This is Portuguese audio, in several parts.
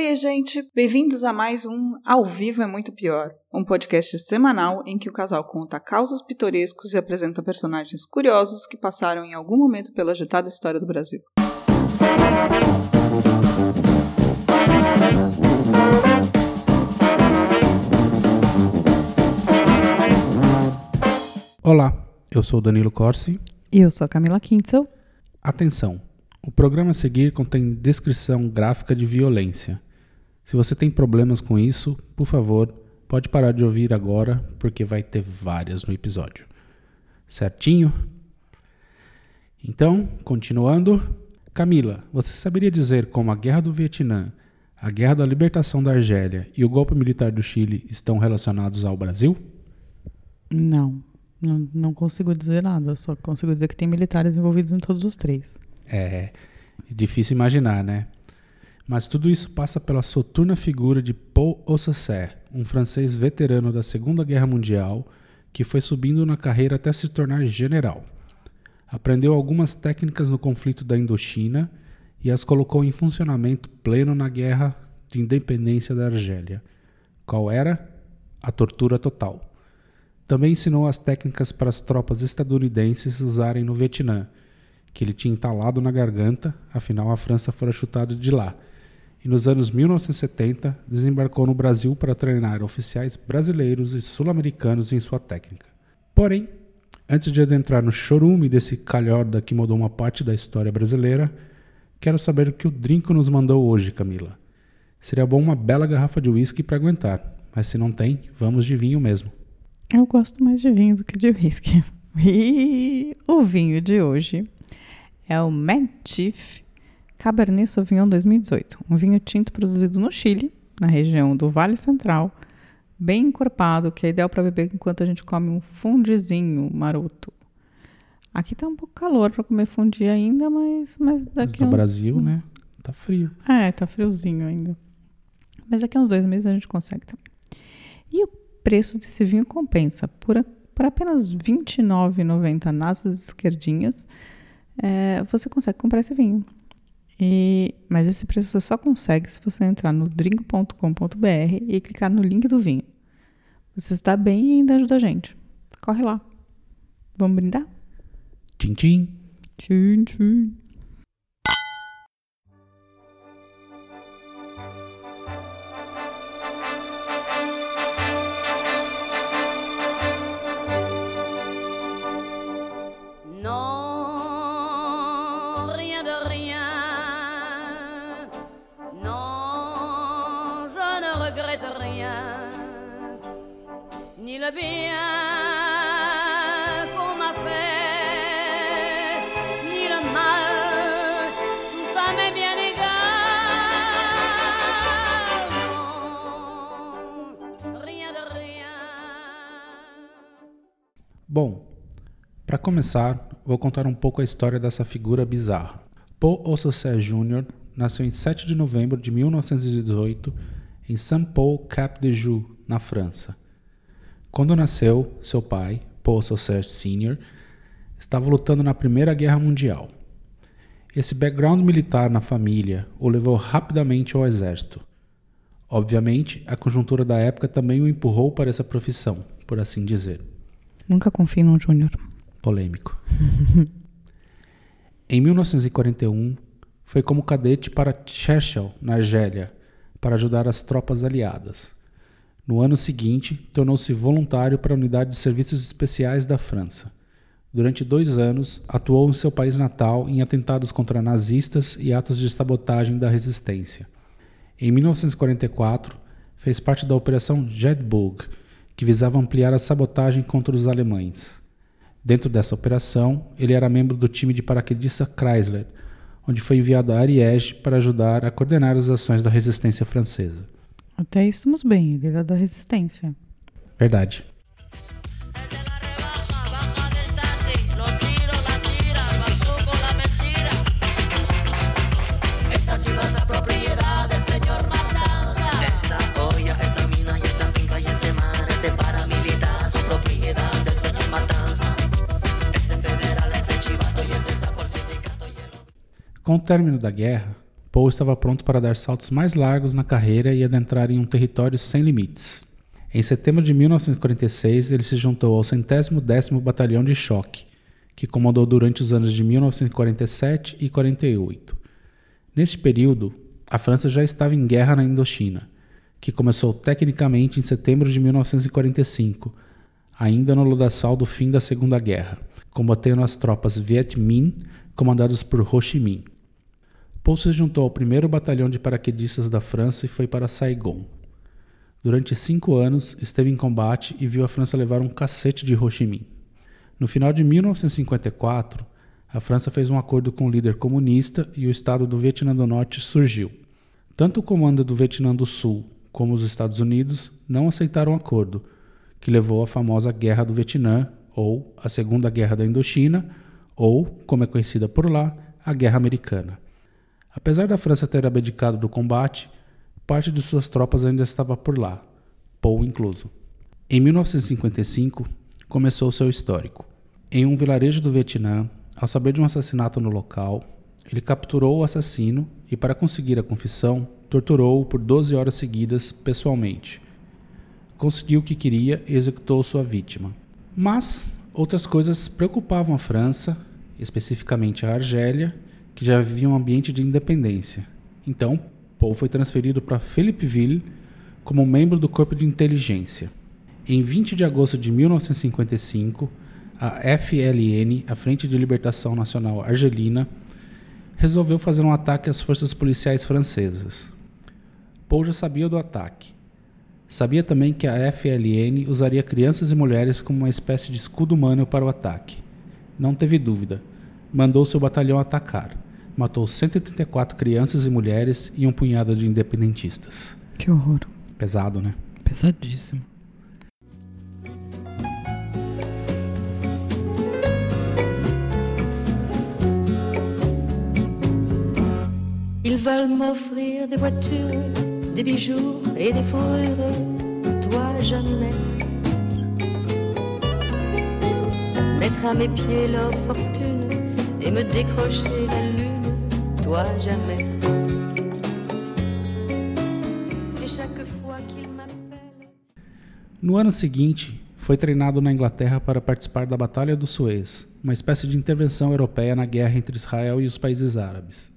Oi, gente! Bem-vindos a mais um Ao Vivo é Muito Pior, um podcast semanal em que o casal conta causos pitorescos e apresenta personagens curiosos que passaram em algum momento pela agitada história do Brasil. Olá, eu sou Danilo Corsi. E eu sou a Camila Kintzel. Atenção! O programa a seguir contém descrição gráfica de violência. Se você tem problemas com isso, por favor, pode parar de ouvir agora, porque vai ter várias no episódio. Certinho? Então, continuando. Camila, você saberia dizer como a Guerra do Vietnã, a Guerra da Libertação da Argélia e o golpe militar do Chile estão relacionados ao Brasil? Não, não, não consigo dizer nada, só consigo dizer que tem militares envolvidos em todos os três. É difícil imaginar, né? Mas tudo isso passa pela soturna figura de Paul Alsacer, um francês veterano da Segunda Guerra Mundial que foi subindo na carreira até se tornar general. Aprendeu algumas técnicas no conflito da Indochina e as colocou em funcionamento pleno na Guerra de Independência da Argélia. Qual era? A tortura total. Também ensinou as técnicas para as tropas estadunidenses usarem no Vietnã, que ele tinha entalado na garganta, afinal a França fora chutada de lá. E nos anos 1970 desembarcou no Brasil para treinar oficiais brasileiros e sul-americanos em sua técnica. Porém, antes de adentrar no chorume desse calhorda que mudou uma parte da história brasileira, quero saber o que o Drinco nos mandou hoje, Camila. Seria bom uma bela garrafa de uísque para aguentar, mas se não tem, vamos de vinho mesmo. Eu gosto mais de vinho do que de whisky. E o vinho de hoje é o Mad Chief Cabernet Sauvignon 2018, um vinho tinto produzido no Chile, na região do Vale Central, bem encorpado, que é ideal para beber enquanto a gente come um fundizinho maroto. Aqui tá um pouco calor para comer fundi ainda, mas, mas daqui mas no uns... Brasil, né? Tá frio. É, tá friozinho ainda. Mas daqui a uns dois meses a gente consegue também. E o preço desse vinho compensa. Por, por apenas R$ 29,90 nas esquerdinhas, é, você consegue comprar esse vinho. E, mas esse preço você só consegue se você entrar no drink.com.br e clicar no link do vinho. Você está bem e ainda ajuda a gente. Corre lá. Vamos brindar? Tchim, tchim. Tchim, tchim. Começar, vou contar um pouco a história dessa figura bizarra. Paul Alsacer Jr. nasceu em 7 de novembro de 1918 em Saint-Paul-Cap-de-Joux, na França. Quando nasceu, seu pai, Paul Alsacer Sr., estava lutando na Primeira Guerra Mundial. Esse background militar na família o levou rapidamente ao exército. Obviamente, a conjuntura da época também o empurrou para essa profissão, por assim dizer. Nunca confie num Júnior. Polêmico. em 1941, foi como cadete para Chechel, na Argélia, para ajudar as tropas aliadas. No ano seguinte, tornou-se voluntário para a Unidade de Serviços Especiais da França. Durante dois anos, atuou em seu país natal em atentados contra nazistas e atos de sabotagem da resistência. Em 1944, fez parte da Operação Jedburg, que visava ampliar a sabotagem contra os alemães. Dentro dessa operação, ele era membro do time de paraquedista Chrysler, onde foi enviado a Ariège para ajudar a coordenar as ações da resistência francesa. Até aí estamos bem, ele era da resistência. Verdade. Com o término da guerra, Poe estava pronto para dar saltos mais largos na carreira e adentrar em um território sem limites. Em setembro de 1946, ele se juntou ao centésimo décimo Batalhão de Choque, que comandou durante os anos de 1947 e 48. Neste período, a França já estava em guerra na Indochina, que começou tecnicamente em setembro de 1945, ainda no lodaçal do fim da Segunda Guerra, combatendo as tropas Viet Minh, comandadas por Ho Chi Minh. Paul se juntou ao primeiro batalhão de paraquedistas da França e foi para Saigon. Durante cinco anos, esteve em combate e viu a França levar um cacete de Ho Chi Minh. No final de 1954, a França fez um acordo com o líder comunista e o Estado do Vietnã do Norte surgiu. Tanto o comando do Vietnã do Sul como os Estados Unidos não aceitaram o acordo, que levou à famosa Guerra do Vietnã, ou a Segunda Guerra da Indochina, ou, como é conhecida por lá, a Guerra Americana. Apesar da França ter abdicado do combate, parte de suas tropas ainda estava por lá, Paul incluso. Em 1955, começou seu histórico. Em um vilarejo do Vietnã, ao saber de um assassinato no local, ele capturou o assassino e, para conseguir a confissão, torturou-o por 12 horas seguidas pessoalmente. Conseguiu o que queria e executou sua vítima. Mas outras coisas preocupavam a França, especificamente a Argélia, que já vivia um ambiente de independência. Então, Paul foi transferido para Philippeville como membro do corpo de inteligência. Em 20 de agosto de 1955, a FLN, a Frente de Libertação Nacional Argelina, resolveu fazer um ataque às forças policiais francesas. Paul já sabia do ataque. Sabia também que a FLN usaria crianças e mulheres como uma espécie de escudo humano para o ataque. Não teve dúvida. Mandou seu batalhão atacar matou 134 crianças e mulheres e um punhado de independentistas. Que horror. Pesado, né? Pesadíssimo. Ils veulent m'offrir des voitures, des bijoux et des fourrures, toi jamais. Mettre à mes pieds leur fortune et me décrocher la lune, toi jamais. Et chaque fois qu'ils m'appellent. No ano seguinte, foi treinado na Inglaterra para participar da Batalha do Suez, uma espécie de intervenção europeia na guerra entre Israel e os países árabes.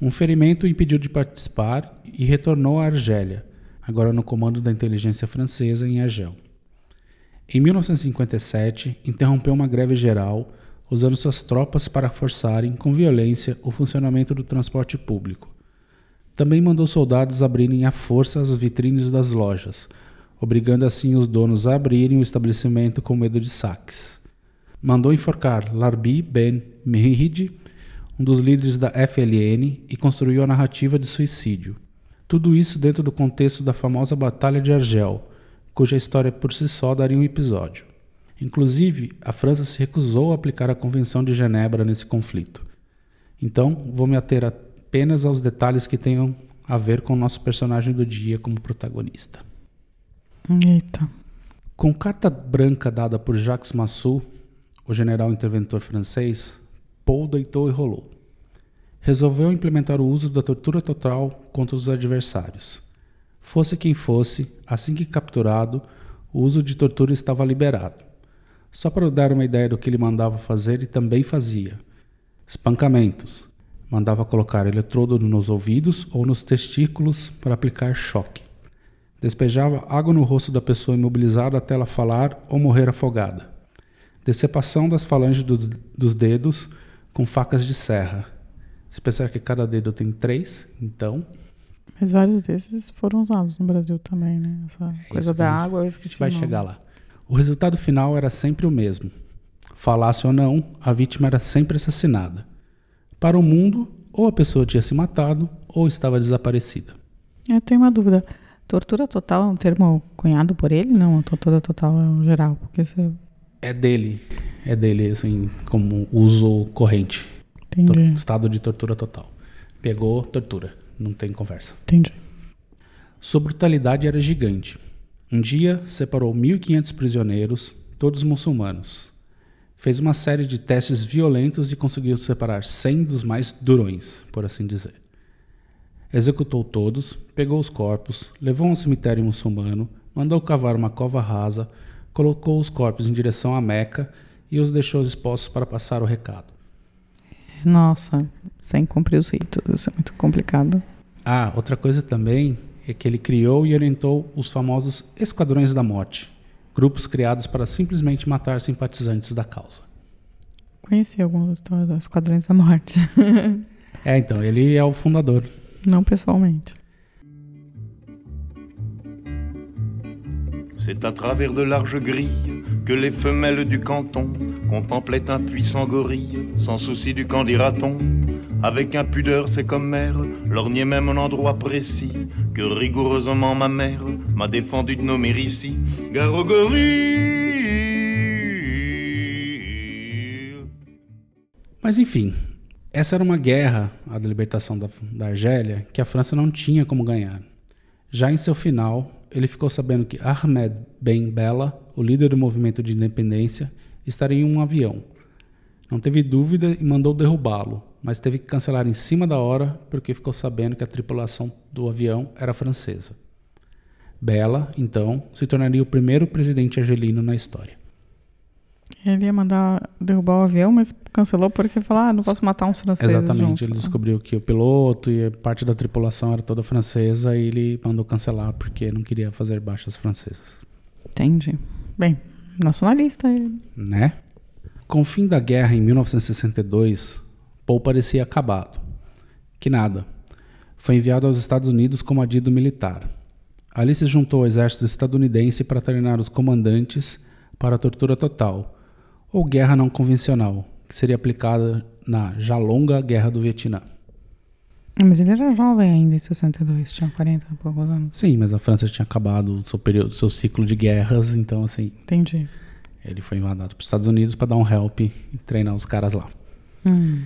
Um ferimento o impediu de participar e retornou à Argélia, agora no comando da inteligência francesa em Argel. Em 1957, interrompeu uma greve geral, usando suas tropas para forçarem, com violência, o funcionamento do transporte público. Também mandou soldados abrirem à força as vitrines das lojas, obrigando assim os donos a abrirem o estabelecimento com medo de saques. Mandou enforcar Larbi Ben Mehid, um dos líderes da FLN, e construiu a narrativa de suicídio. Tudo isso dentro do contexto da famosa Batalha de Argel, cuja história por si só daria um episódio. Inclusive, a França se recusou a aplicar a Convenção de Genebra nesse conflito. Então, vou me ater apenas aos detalhes que tenham a ver com o nosso personagem do dia como protagonista. Eita. Com carta branca dada por Jacques Massou, o general interventor francês, Paul deitou e rolou. Resolveu implementar o uso da tortura total contra os adversários. Fosse quem fosse, assim que capturado, o uso de tortura estava liberado. Só para dar uma ideia do que ele mandava fazer, ele também fazia. Espancamentos. Mandava colocar eletrodo nos ouvidos ou nos testículos para aplicar choque. Despejava água no rosto da pessoa imobilizada até ela falar ou morrer afogada. Decepação das falanges do- dos dedos com facas de serra. Se pensar que cada dedo tem três, então Mas vários desses foram usados no Brasil também, né? Essa coisa isso da a água, eu a esqueci. gente vai chegar lá. O resultado final era sempre o mesmo. Falasse ou não, a vítima era sempre assassinada. Para o mundo, ou a pessoa tinha se matado ou estava desaparecida. Eu tenho uma dúvida. Tortura total é um termo cunhado por ele? Não, tortura total é um geral. Porque você. É dele, é dele, assim, como uso corrente. Entendi. Estado de tortura total. Pegou, tortura. Não tem conversa. Entendi. Sua brutalidade era gigante. Um dia separou 1.500 prisioneiros, todos muçulmanos. Fez uma série de testes violentos e conseguiu separar 100 dos mais durões, por assim dizer. Executou todos, pegou os corpos, levou a um cemitério muçulmano, mandou cavar uma cova rasa, colocou os corpos em direção a Meca e os deixou expostos para passar o recado. Nossa, sem cumprir os ritos. Isso é muito complicado. Ah, outra coisa também que ele criou e orientou os famosos Esquadrões da Morte, grupos criados para simplesmente matar simpatizantes da causa. Conheci histórias dos Esquadrões da Morte. É, então, ele é o fundador. Não pessoalmente. C'est à travers de larges grilles que les femelles du canton contemplaient un puissant gorille, sans souci du qu'en dira-t-on. Avec impudeur, c'est comme mère, lorgnait même un endroit précis que rigoureusement ma mère m'a défendu de nommer ici. Mas enfim, essa era uma guerra, a da libertação da, da Argélia, que a França não tinha como ganhar. Já em seu final, ele ficou sabendo que Ahmed Ben Bella, o líder do movimento de independência, estaria em um avião. Não teve dúvida e mandou derrubá-lo, mas teve que cancelar em cima da hora porque ficou sabendo que a tripulação do avião era francesa. Bella, então, se tornaria o primeiro presidente argelino na história. Ele ia mandar derrubar o avião, mas cancelou porque falou: ah, não posso matar uns franceses Exatamente, juntos. ele descobriu que o piloto e parte da tripulação era toda francesa e ele mandou cancelar porque não queria fazer baixas francesas. Entendi. Bem, nacionalista ele. né? Com o fim da guerra em 1962, Paul parecia acabado. Que nada. Foi enviado aos Estados Unidos como adido militar. Ali se juntou ao exército estadunidense para treinar os comandantes para a tortura total, ou guerra não convencional, que seria aplicada na já longa Guerra do Vietnã. Ah, Mas ele era jovem ainda em 62, tinha 40 e poucos anos. Sim, mas a França tinha acabado o seu período, seu ciclo de guerras, então assim, Entendi. ele foi invadido para os Estados Unidos para dar um help e treinar os caras lá. Hum.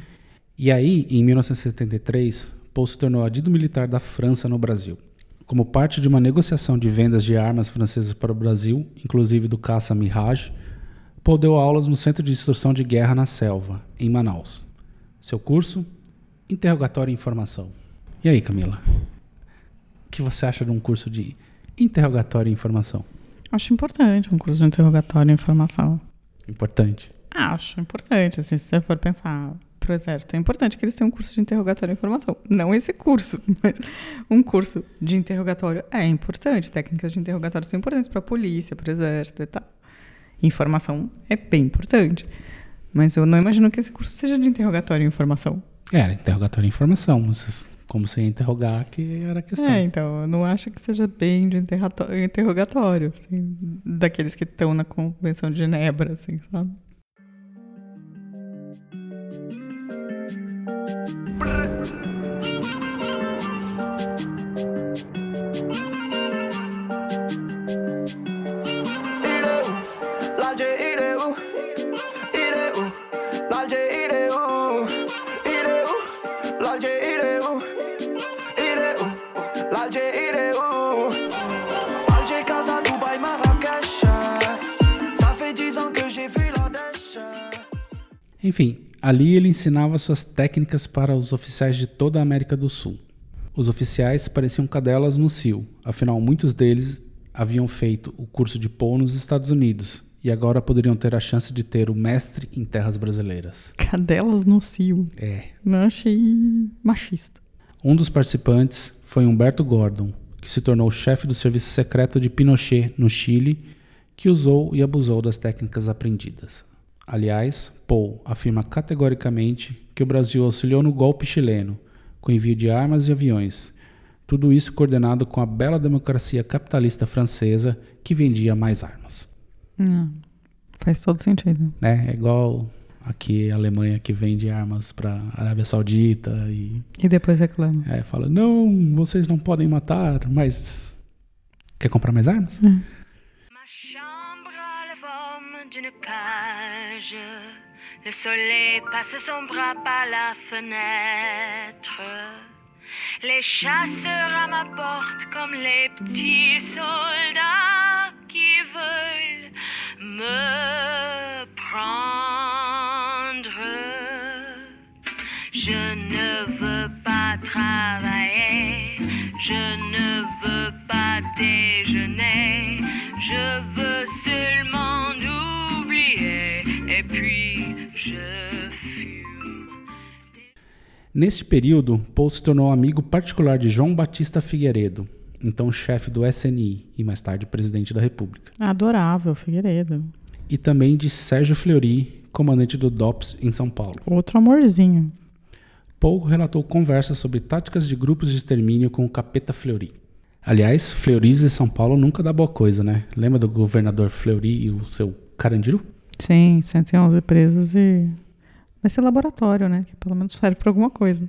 E aí, em 1973, Paul se tornou adido militar da França no Brasil. Como parte de uma negociação de vendas de armas francesas para o Brasil, inclusive do caça Mirage, Paul deu aulas no Centro de Instrução de Guerra na Selva, em Manaus. Seu curso? Interrogatório e Informação. E aí, Camila? O que você acha de um curso de interrogatório e informação? Acho importante um curso de interrogatório e informação. Importante. Acho importante, assim, se você for pensar pro exército, é importante que eles tenham um curso de interrogatório e informação. Não esse curso, mas um curso de interrogatório é importante. Técnicas de interrogatório são importantes para a polícia, para o exército e tal. Informação é bem importante. Mas eu não imagino que esse curso seja de interrogatório e informação. Era interrogatório e informação. Como você ia interrogar, que era a questão. É, então, eu não acho que seja bem de interrogatório, assim, daqueles que estão na Convenção de Genebra, assim, sabe? Enfim, ali ele ensinava suas técnicas para os oficiais de toda a América do Sul. Os oficiais pareciam cadelas no cio, afinal muitos deles haviam feito o curso de Paul nos Estados Unidos e agora poderiam ter a chance de ter o mestre em terras brasileiras. Cadelas no cio. É. Não achei machista. Um dos participantes foi Humberto Gordon, que se tornou chefe do serviço secreto de Pinochet no Chile, que usou e abusou das técnicas aprendidas. Aliás, Paul afirma categoricamente que o Brasil auxiliou no golpe chileno, com envio de armas e aviões. Tudo isso coordenado com a bela democracia capitalista francesa que vendia mais armas. Não, faz todo sentido. Né? É igual aqui a Alemanha que vende armas para Arábia Saudita e E depois reclama. é, fala: não, vocês não podem matar, mas quer comprar mais armas? Ma d'une cage. Le soleil passe son bras par la fenêtre. Les chasseurs à ma porte comme les petits soldats qui veulent me prendre. Je ne Neste período, Paul se tornou amigo particular de João Batista Figueiredo, então chefe do SNI e mais tarde presidente da República, Adorável, Figueiredo. e também de Sérgio Fleury, comandante do DOPS em São Paulo. Outro amorzinho. Paul relatou conversas sobre táticas de grupos de extermínio com o capeta Fleury. Aliás, Fleury's e São Paulo nunca dá boa coisa, né? Lembra do governador Fleury e o seu Carandiru? Sim, 111 presos e. Vai ser laboratório, né? Que pelo menos serve pra alguma coisa.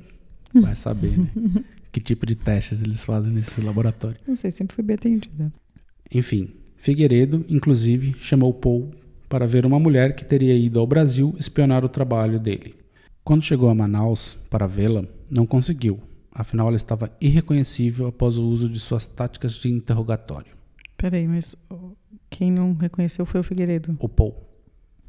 Vai saber, né? que tipo de testes eles fazem nesse laboratório. Não sei, sempre fui bem atendida. Enfim, Figueiredo, inclusive, chamou Paul para ver uma mulher que teria ido ao Brasil espionar o trabalho dele. Quando chegou a Manaus para vê-la, não conseguiu, afinal ela estava irreconhecível após o uso de suas táticas de interrogatório. Peraí, mas quem não reconheceu foi o Figueiredo. O Paul.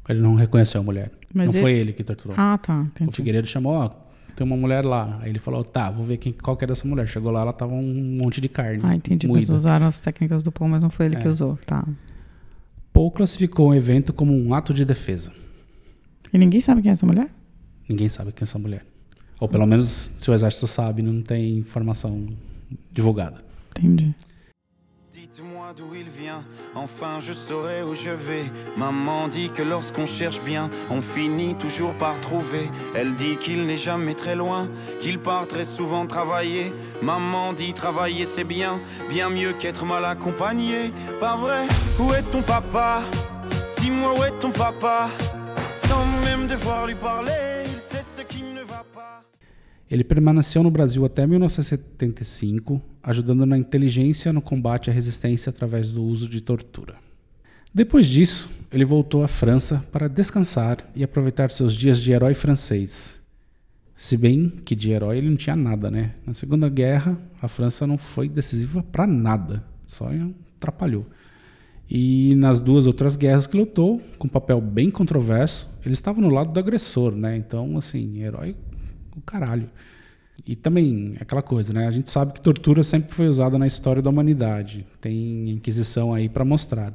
Ele não reconheceu a mulher. Mas não ele- foi ele que torturou. Ah, tá. o Entendi. Figueiredo chamou, ó, tem uma mulher lá. Aí ele falou, tá, vou ver quem, qual que é dessa mulher. Chegou lá, ela tava um monte de carne. Ah, entendi. Moída. usaram as técnicas do Paul, mas não foi ele que É. usou. Tá. Paul classificou o evento como um ato de defesa. E ninguém sabe quem é essa mulher? Ninguém sabe quem é essa mulher. Ou pelo menos, se o exército sabe, não tem informação divulgada. Entendi. Dites-moi d'où il vient, enfin je saurai où je vais. Maman dit que lorsqu'on cherche bien, on finit toujours par trouver. Elle dit qu'il n'est jamais très loin, qu'il part très souvent travailler. Maman dit travailler c'est bien, bien mieux qu'être mal accompagné. Pas vrai? Où est ton papa? Dis-moi où est ton papa? Sans même devoir lui parler, Ele permaneceu no Brasil até 1975, ajudando na inteligência no combate à resistência através do uso de tortura. Depois disso, ele voltou à França para descansar e aproveitar seus dias de herói francês. Se bem que de herói ele não tinha nada, né? Na Segunda Guerra, a França não foi decisiva para nada, só atrapalhou. E nas duas outras guerras que lutou, com um papel bem controverso, ele estava no lado do agressor, né? Então, assim, herói o caralho. E também aquela coisa, né? A gente sabe que tortura sempre foi usada na história da humanidade. Tem Inquisição aí para mostrar.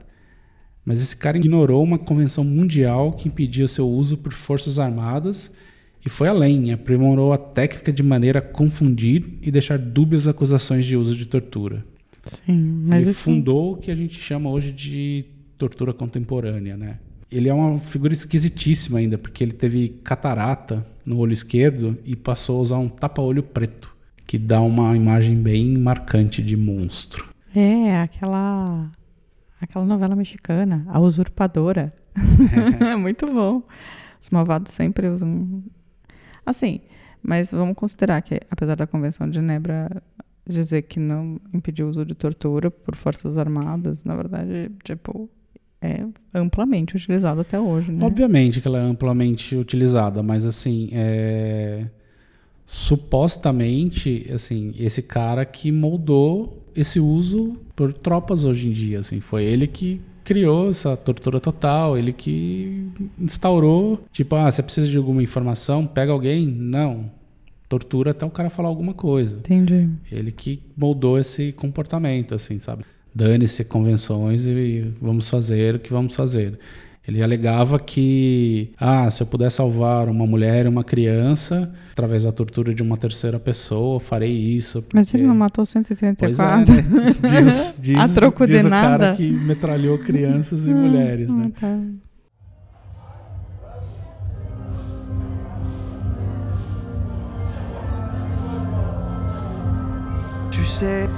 Mas esse cara ignorou uma convenção mundial que impedia seu uso por forças armadas e foi além, aprimorou a técnica de maneira a confundir e deixar dúbias acusações de uso de tortura. Sim, mas ele isso. fundou o que a gente chama hoje de tortura contemporânea, né? Ele é uma figura esquisitíssima ainda, porque ele teve catarata no olho esquerdo e passou a usar um tapa-olho preto, que dá uma imagem bem marcante de monstro. É, aquela. Aquela novela mexicana, A Usurpadora. Muito bom. Os malvados sempre usam. Assim, mas vamos considerar que, apesar da Convenção de Genebra dizer que não impediu o uso de tortura por forças armadas, na verdade, tipo, é amplamente utilizado até hoje, né? Obviamente que ela é amplamente utilizada, mas assim, é... supostamente, assim, esse cara que moldou esse uso por tropas hoje em dia, assim, foi ele que criou essa tortura total, ele que instaurou, tipo, ah, você precisa de alguma informação, pega alguém, não, tortura até o cara falar alguma coisa. Entendi. Ele que moldou esse comportamento, assim, sabe? Dane-se convenções e vamos fazer o que vamos fazer. Ele alegava que, ah, se eu puder salvar uma mulher e uma criança através da tortura de uma terceira pessoa, eu farei isso. Mas porque- ele não matou Pois é, 134? né? Diz, diz, A troco diz de o nada? cara que metralhou crianças e mulheres, né? Ah, tá. Tu sais.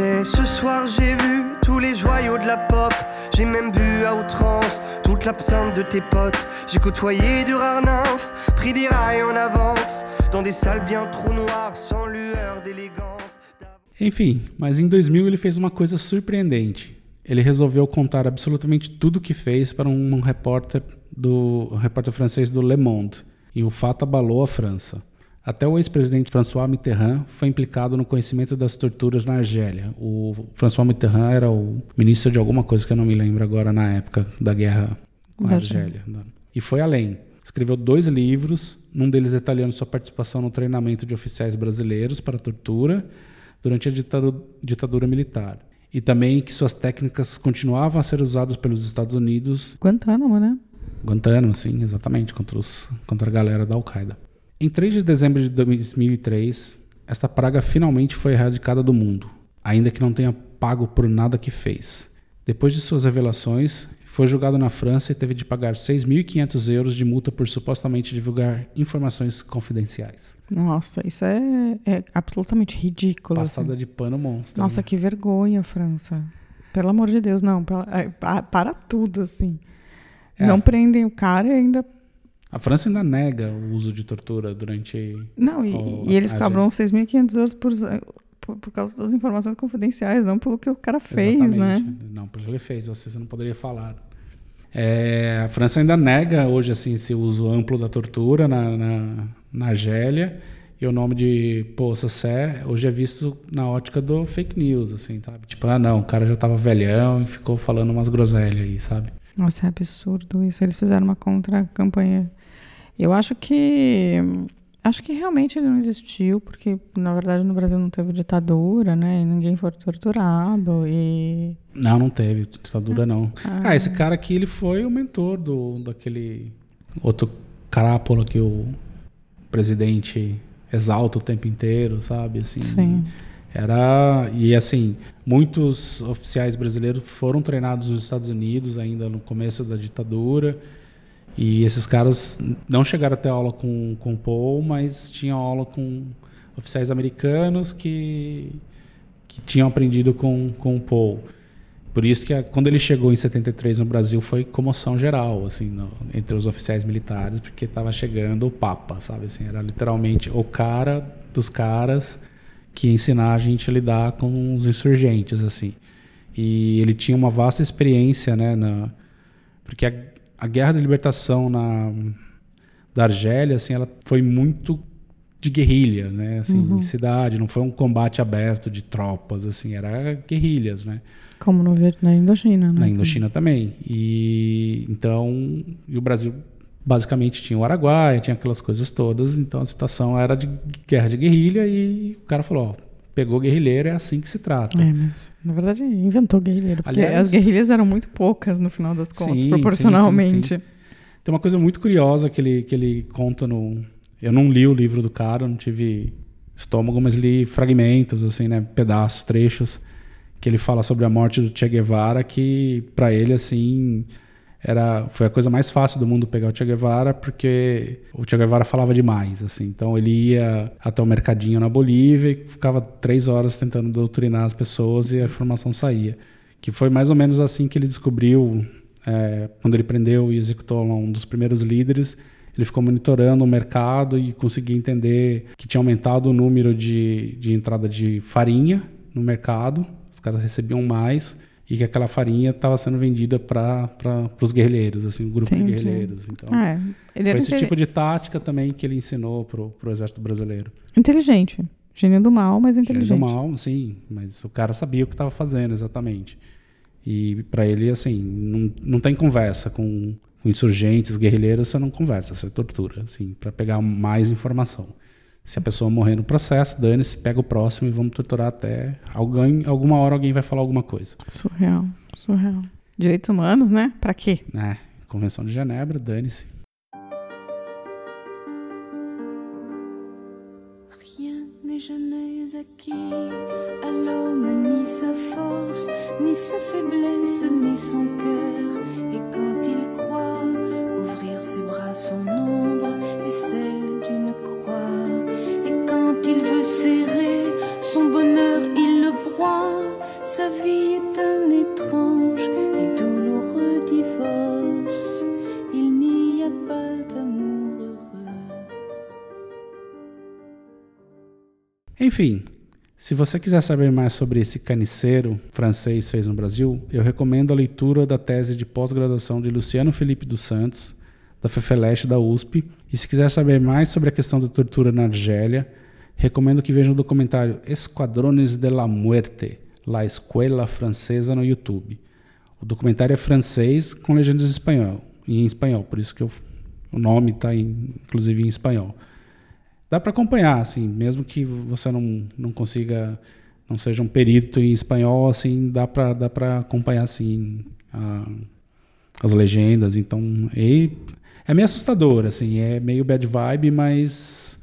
Sais, ce soir j'ai vu tous les joyaux de la pop. J'ai même bu à outrance toute l'absinthe de tes potes. J'ai côtoyé du rare pris des rails en avance. Dans des salles bien trop noires, sans lueur d'élégance. Enfim, mas em 2000 ele fez uma coisa surpreendente. Ele resolveu contar absolutamente tudo o que fez para um repórter do um repórter francês do Le Monde, e o fato abalou a França. Até o ex-presidente François Mitterrand foi implicado no conhecimento das torturas na Argélia. O François Mitterrand era o ministro de alguma coisa que eu não me lembro agora na época da guerra com a Argélia. E foi além. Escreveu dois livros, num deles detalhando sua participação no treinamento de oficiais brasileiros para tortura durante a ditadura, ditadura militar. E também que suas técnicas continuavam a ser usadas pelos Estados Unidos Guantánamo, né? Guantánamo, sim, exatamente, contra, os, contra a galera da Al-Qaeda. Em 3 de dezembro de 2003, esta praga finalmente foi erradicada do mundo, ainda que não tenha pago por nada que fez. Depois de suas revelações, foi julgado na França e teve de pagar 6.500 euros de multa por supostamente divulgar informações confidenciais. Nossa, isso é, é absolutamente ridículo. Passada assim. de pano monstro. Nossa, né? que vergonha, França. Pelo amor de Deus, não. é, pa- para tudo, assim. É, não prendem o cara e ainda. A França ainda nega o uso de tortura durante. Não, e, Oh, e eles cobram 6.500 euros por, por, por causa das informações confidenciais, não pelo que o cara fez, né? Exatamente. Não, pelo que ele fez, você você não poderia falar. É, a França ainda nega hoje assim esse uso amplo da tortura na, na, na Argélia e o nome de Poça Sé hoje é visto na ótica do fake news, assim, sabe? Tipo, ah não, o cara já tava velhão e ficou falando umas groselhas aí, sabe? Nossa, é absurdo isso. Eles fizeram uma contra-campanha. Eu acho que. Acho que realmente ele não existiu, porque, na verdade, no Brasil não teve ditadura, né? E ninguém foi torturado. E. Não, não teve ditadura não. Ah. Ah, esse cara aqui ele foi o mentor do daquele outro carápula que o presidente exalta o tempo inteiro, sabe? Assim, Sim. Era e assim, muitos oficiais brasileiros foram treinados nos Estados Unidos ainda no começo da ditadura. E esses caras não chegaram a ter aula com, com Paul, mas tinham aula com oficiais americanos que, que tinham aprendido com, com Paul. Por isso que a- quando ele chegou em 73 no Brasil foi comoção geral, assim, no- entre os oficiais militares, porque estava chegando o Papa, sabe? Assim, era literalmente o cara dos caras que ia ensinar a gente a lidar com os insurgentes, assim. E ele tinha uma vasta experiência, né, na, porque a, a guerra da libertação na da Argélia, assim, ela foi muito de guerrilha, né, assim, em cidade, não foi um combate aberto de tropas, assim, era guerrilhas, né? Como no, na Indochina, né? Na Indochina também. E então, e o Brasil basicamente tinha o Araguaia, tinha aquelas coisas todas, então a situação era de guerra de guerrilha e o cara falou, ó, pegou guerrilheiro, é assim que se trata. É, mas na verdade inventou guerrilheiro. Porque Aliás- as guerrilhas eram muito poucas no final das contas, Sim, proporcionalmente. sim, sim, Tem uma coisa muito curiosa que ele, que ele conta no. Eu não li o livro do cara, não tive estômago, mas li fragmentos, assim, né? Pedaços, trechos, que ele fala sobre a morte do Che Guevara, que para ele, assim, era foi a coisa mais fácil do mundo pegar o Che Guevara, porque o Che Guevara falava demais, assim. Então ele ia até o mercadinho na Bolívia e ficava três horas tentando doutrinar as pessoas e a informação saía. Que foi mais ou menos assim que ele descobriu é, quando ele prendeu e executou um dos primeiros líderes, ele ficou monitorando o mercado e conseguia entender que tinha aumentado o número de, de entrada de farinha no mercado, os caras recebiam mais e que aquela farinha estava sendo vendida para os guerrilheiros, assim, o grupo Entendi. de guerrilheiros. Então, Ah, é. Foi esse tipo de tática também que ele ensinou pro, pro exército brasileiro. inteligente. Gênio do mal, mas Gênio inteligente. do mal, sim, mas o cara sabia o que estava fazendo exatamente. E para ele, assim, não, não tem conversa com, com insurgentes, guerrilheiros, você não conversa, você tortura, assim, para pegar mais informação. Se a pessoa morrer no processo, dane-se, pega o próximo e vamos torturar até alguém, alguma hora alguém vai falar alguma coisa. Surreal, surreal. Direitos humanos, né? Pra quê? Né? Convenção de Genebra, dane-se. Rien n'est jamais acquis à l'homme, ni sa force, ni sa faiblesse, ni son Enfim, se você quiser saber mais sobre esse caniceiro francês fez no Brasil, eu recomendo a leitura da tese de pós-graduação de Luciano Felipe dos Santos, da FEFELESH da USP. E se quiser saber mais sobre a questão da tortura na Argélia, recomendo que veja o documentário Esquadrones de la Muerte, La Escuela Francesa no YouTube. O documentário é francês com legendas em espanhol, em espanhol, por isso que eu O nome está inclusive em espanhol. Dá para acompanhar, assim, mesmo que você não, não consiga, não seja um perito em espanhol, assim, dá para dá para acompanhar assim a, as legendas. Então, e é meio assustador, assim, é meio bad vibe, mas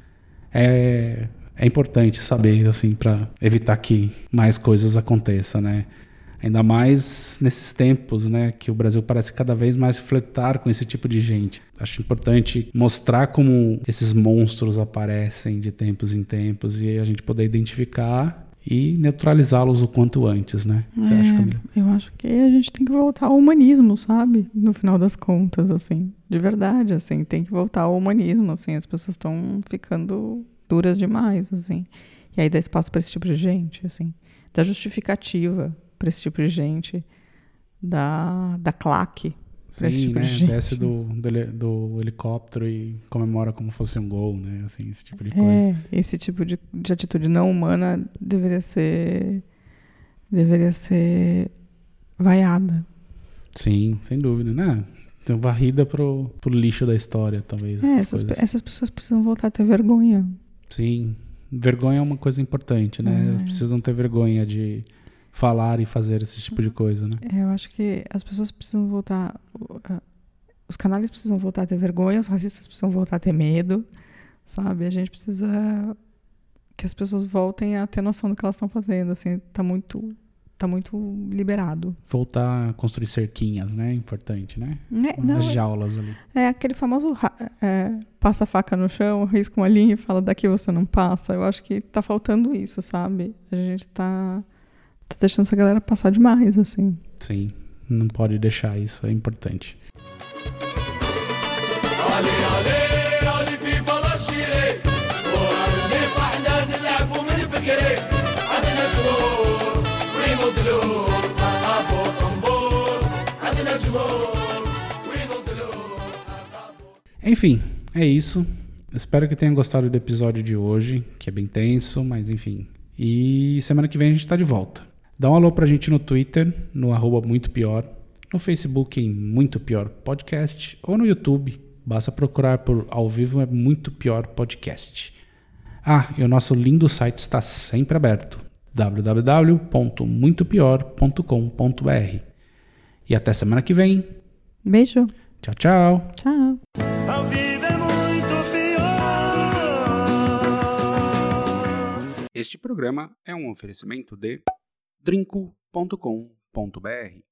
é, é importante saber, assim, para evitar que mais coisas aconteçam, né? Ainda mais nesses tempos, né, que o Brasil parece cada vez mais fletar com esse tipo de gente. Acho importante mostrar como esses monstros aparecem de tempos em tempos e a gente poder identificar e neutralizá-los o quanto antes, né? Você É, acha, Camila? Eu acho que a gente tem que voltar ao humanismo, sabe? No final das contas, assim. De verdade, assim. Tem que voltar ao humanismo, assim. As pessoas estão ficando duras demais, assim. E aí dá espaço para esse tipo de gente, assim. Dá justificativa para esse tipo de gente. Da, da claque Sim, tipo né? de. Desce do, do, do helicóptero e comemora como fosse um gol, né? Assim, esse tipo de coisa. É, esse tipo de, de atitude não humana deveria ser deveria ser vaiada. Sim, sem dúvida, né? Então, varrida pro, pro lixo da história, talvez. É, essas pe- essas pessoas precisam voltar a ter vergonha. Sim, vergonha é uma coisa importante, né? É. Elas precisam ter vergonha de falar e fazer esse tipo de coisa, né? É, eu acho que as pessoas precisam voltar. Os canais precisam voltar a ter vergonha, os racistas precisam voltar a ter medo, sabe? A gente precisa que as pessoas voltem a ter noção do que elas estão fazendo. Assim, tá muito, tá muito liberado. Voltar a construir cerquinhas, né? Importante, né? É, não, As é- jaulas ali. É aquele famoso é, passa a faca no chão, risca uma linha e fala daqui você não passa. Eu acho que tá faltando isso, sabe? A gente tá, tá deixando essa galera passar demais, assim. Sim, não pode deixar isso, é importante. Enfim, é isso. Espero que tenham gostado do episódio de hoje, que é bem tenso, mas enfim. E semana que vem a gente tá de volta. Dá um alô pra gente no Twitter, no arroba Muito Pior, no Facebook em Muito Pior Podcast ou no YouTube. Basta procurar por Ao Vivo é Muito Pior Podcast. Ah, e o nosso lindo site está sempre aberto. www.muitopior.com.br E até semana que vem. Beijo. Tchau, tchau. Tchau. É. Este programa é um oferecimento de drinco.com.br